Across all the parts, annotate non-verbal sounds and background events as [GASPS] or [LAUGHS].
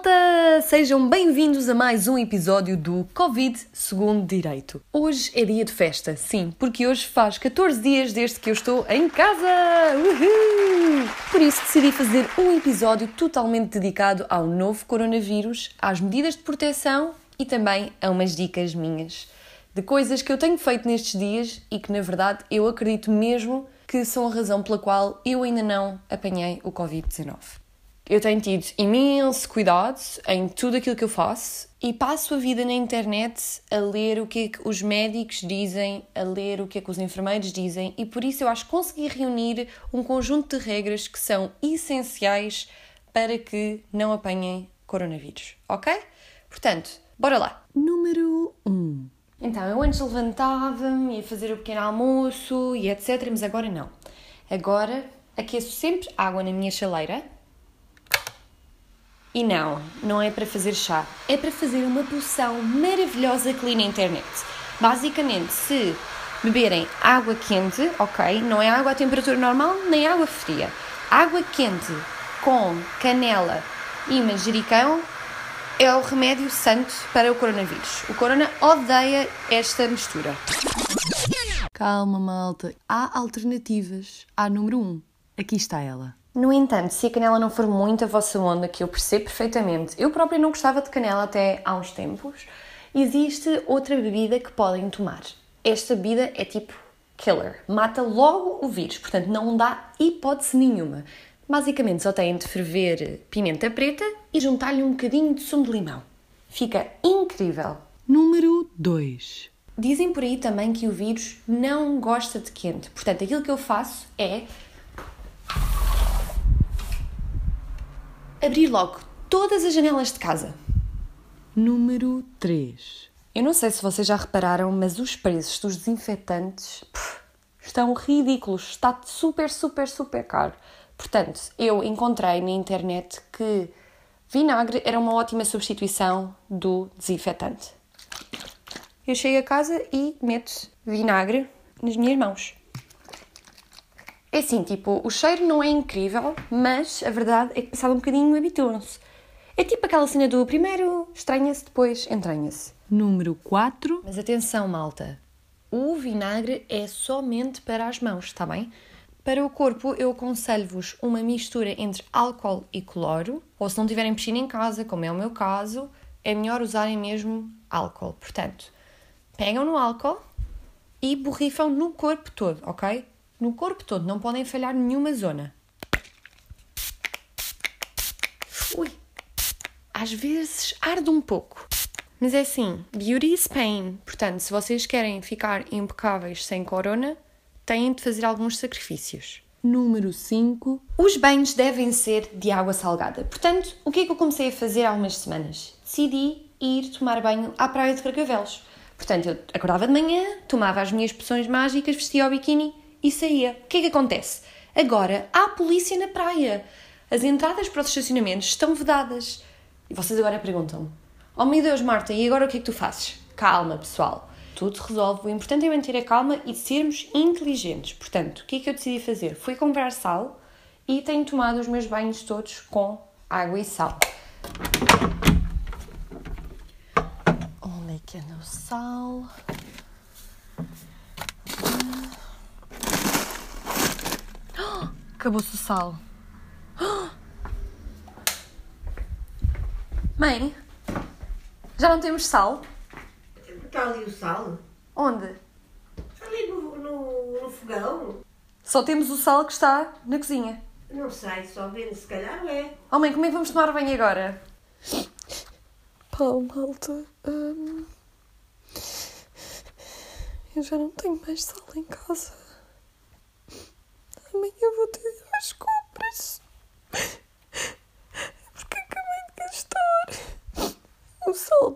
malta! Sejam bem-vindos a mais um episódio do Covid Segundo Direito. Hoje é dia de festa, sim, porque hoje faz 14 dias desde que eu estou em casa! Uhul! Por isso decidi fazer um episódio totalmente dedicado ao novo coronavírus, às medidas de proteção e também a umas dicas minhas de coisas que eu tenho feito nestes dias e que, na verdade, eu acredito mesmo que são a razão pela qual eu ainda não apanhei o Covid-19. Eu tenho tido imenso cuidado em tudo aquilo que eu faço e passo a vida na internet a ler o que é que os médicos dizem, a ler o que é que os enfermeiros dizem e por isso eu acho que consegui reunir um conjunto de regras que são essenciais para que não apanhem coronavírus, ok? Portanto, bora lá! Número 1. Um. Então, eu antes levantava-me, ia fazer o pequeno almoço e etc, mas agora não. Agora aqueço sempre água na minha chaleira e não, não é para fazer chá, é para fazer uma poção maravilhosa que li na internet. Basicamente, se beberem água quente, ok, não é água a temperatura normal nem água fria, água quente com canela e manjericão é o remédio santo para o coronavírus. O corona odeia esta mistura. Calma, malta. Há alternativas. Há número 1. Um. Aqui está ela. No entanto, se a canela não for muito a vossa onda, que eu percebo perfeitamente, eu própria não gostava de canela até há uns tempos, existe outra bebida que podem tomar. Esta bebida é tipo killer, mata logo o vírus, portanto não dá hipótese nenhuma. Basicamente só têm de ferver pimenta preta e juntar-lhe um bocadinho de sumo de limão. Fica incrível! Número 2 Dizem por aí também que o vírus não gosta de quente, portanto aquilo que eu faço é abrir logo todas as janelas de casa. Número 3. Eu não sei se vocês já repararam, mas os preços dos desinfetantes pff, estão ridículos. Está super, super, super caro. Portanto, eu encontrei na internet que vinagre era uma ótima substituição do desinfetante. Eu chego a casa e meto vinagre nas minhas mãos. É assim, tipo, o cheiro não é incrível, mas a verdade é que passado um bocadinho habituam-se. É tipo aquela cena do primeiro estranha-se, depois entranha-se. Número 4. Mas atenção, malta. O vinagre é somente para as mãos, está bem? Para o corpo, eu aconselho-vos uma mistura entre álcool e cloro, ou se não tiverem piscina em casa, como é o meu caso, é melhor usarem mesmo álcool. Portanto, pegam no álcool e borrifam no corpo todo, ok? No corpo todo, não podem falhar nenhuma zona. Ui, às vezes arde um pouco. Mas é assim, beauty is pain. Portanto, se vocês querem ficar impecáveis sem corona, têm de fazer alguns sacrifícios. Número 5. Os banhos devem ser de água salgada. Portanto, o que é que eu comecei a fazer há umas semanas? Decidi ir tomar banho à praia de Carcavelos. Portanto, eu acordava de manhã, tomava as minhas poções mágicas, vestia o biquíni e saía. O que é que acontece? Agora há polícia na praia. As entradas para os estacionamentos estão vedadas. E vocês agora perguntam: Oh meu Deus, Marta, e agora o que é que tu fazes? Calma, pessoal. Tudo se resolve. O importante é manter a calma e sermos inteligentes. Portanto, o que é que eu decidi fazer? Fui comprar sal e tenho tomado os meus banhos todos com água e sal. Onde é que anda o sal? Acabou-se o sal. [GASPS] Mãe, já não temos sal? Está ali o sal? Onde? Ali no, no, no fogão? Só temos o sal que está na cozinha. Não sei, só vendo, se calhar é. Oh mãe, como é que vamos tomar banho agora? Pau, malta. Hum, eu já não tenho mais sal em casa. Amanhã vou ter ir às compras. Porque acabei de gastar o sal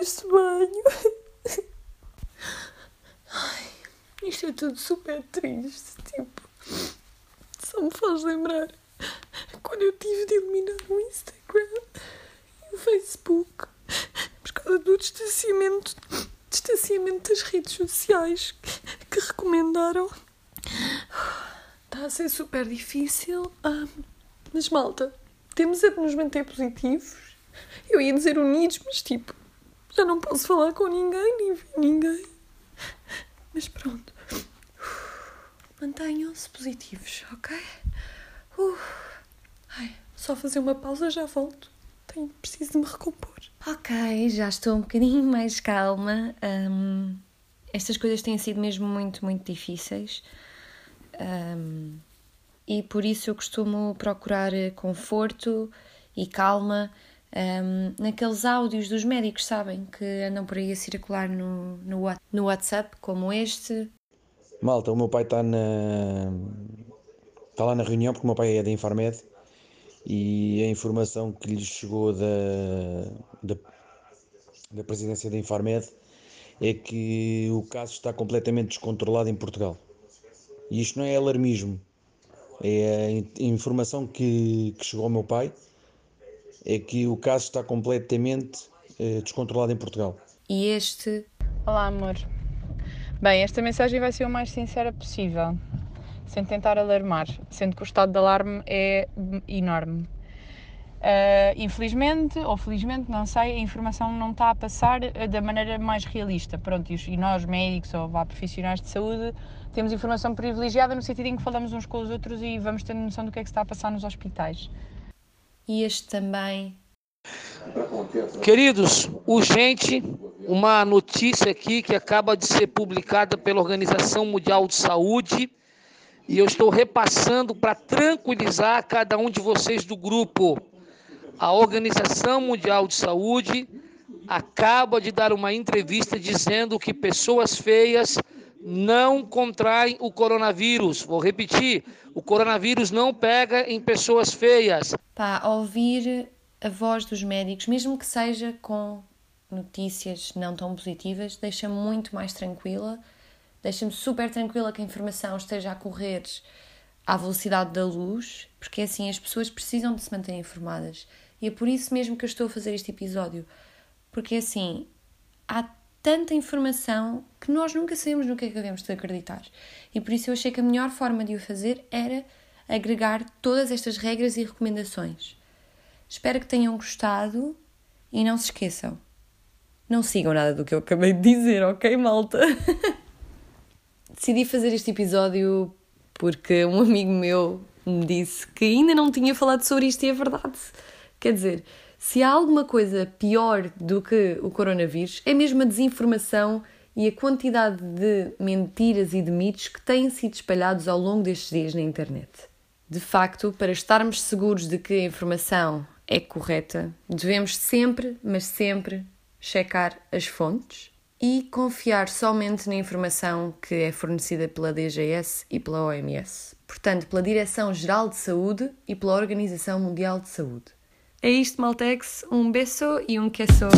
neste banho. Ai, isto é tudo super triste. Tipo, só me faz lembrar quando eu tive de eliminar o Instagram e o Facebook por causa do distanciamento, distanciamento das redes sociais que recomendaram. Está a ser super difícil. Mas malta, temos é de nos manter positivos. Eu ia dizer unidos, mas tipo, já não posso falar com ninguém, nem ver ninguém. Mas pronto. Mantenham-se positivos, ok? Uh. Ai, só fazer uma pausa já volto. Tenho, preciso de me recompor. Ok, já estou um bocadinho mais calma. Um, estas coisas têm sido mesmo muito, muito difíceis. Um, e por isso eu costumo procurar conforto e calma um, naqueles áudios dos médicos, sabem? Que andam por aí a circular no, no, no WhatsApp, como este. Malta, o meu pai está na. está lá na reunião porque o meu pai é da Infarmed e a informação que lhe chegou da, da, da presidência da Infarmed é que o caso está completamente descontrolado em Portugal. E isto não é alarmismo, é a informação que, que chegou ao meu pai é que o caso está completamente eh, descontrolado em Portugal. E este. Olá, amor. Bem, esta mensagem vai ser o mais sincera possível, sem tentar alarmar, sendo que o estado de alarme é enorme. Uh, infelizmente, ou felizmente, não sei, a informação não está a passar eh, da maneira mais realista. Pronto, e nós, médicos ou vá, profissionais de saúde, temos informação privilegiada no sentido em que falamos uns com os outros e vamos ter noção do que é que se está a passar nos hospitais e este também. Queridos, urgente, uma notícia aqui que acaba de ser publicada pela Organização Mundial de Saúde e eu estou repassando para tranquilizar cada um de vocês do grupo. A Organização Mundial de Saúde acaba de dar uma entrevista dizendo que pessoas feias não contraem o coronavírus. Vou repetir: o coronavírus não pega em pessoas feias. Pá, ouvir a voz dos médicos, mesmo que seja com notícias não tão positivas, deixa-me muito mais tranquila. Deixa-me super tranquila que a informação esteja a correr à velocidade da luz, porque assim as pessoas precisam de se manter informadas. E é por isso mesmo que eu estou a fazer este episódio. Porque assim, há tanta informação que nós nunca sabemos no que é que devemos de acreditar. E por isso eu achei que a melhor forma de o fazer era agregar todas estas regras e recomendações. Espero que tenham gostado e não se esqueçam. Não sigam nada do que eu acabei de dizer, ok, malta? [LAUGHS] Decidi fazer este episódio porque um amigo meu me disse que ainda não tinha falado sobre isto e é verdade. Quer dizer, se há alguma coisa pior do que o coronavírus, é mesmo a desinformação e a quantidade de mentiras e de mitos que têm sido espalhados ao longo destes dias na internet. De facto, para estarmos seguros de que a informação é correta, devemos sempre, mas sempre, checar as fontes e confiar somente na informação que é fornecida pela DGS e pela OMS. Portanto, pela Direção-Geral de Saúde e pela Organização Mundial de Saúde. É isto, Maltex. Um beijo e um queso.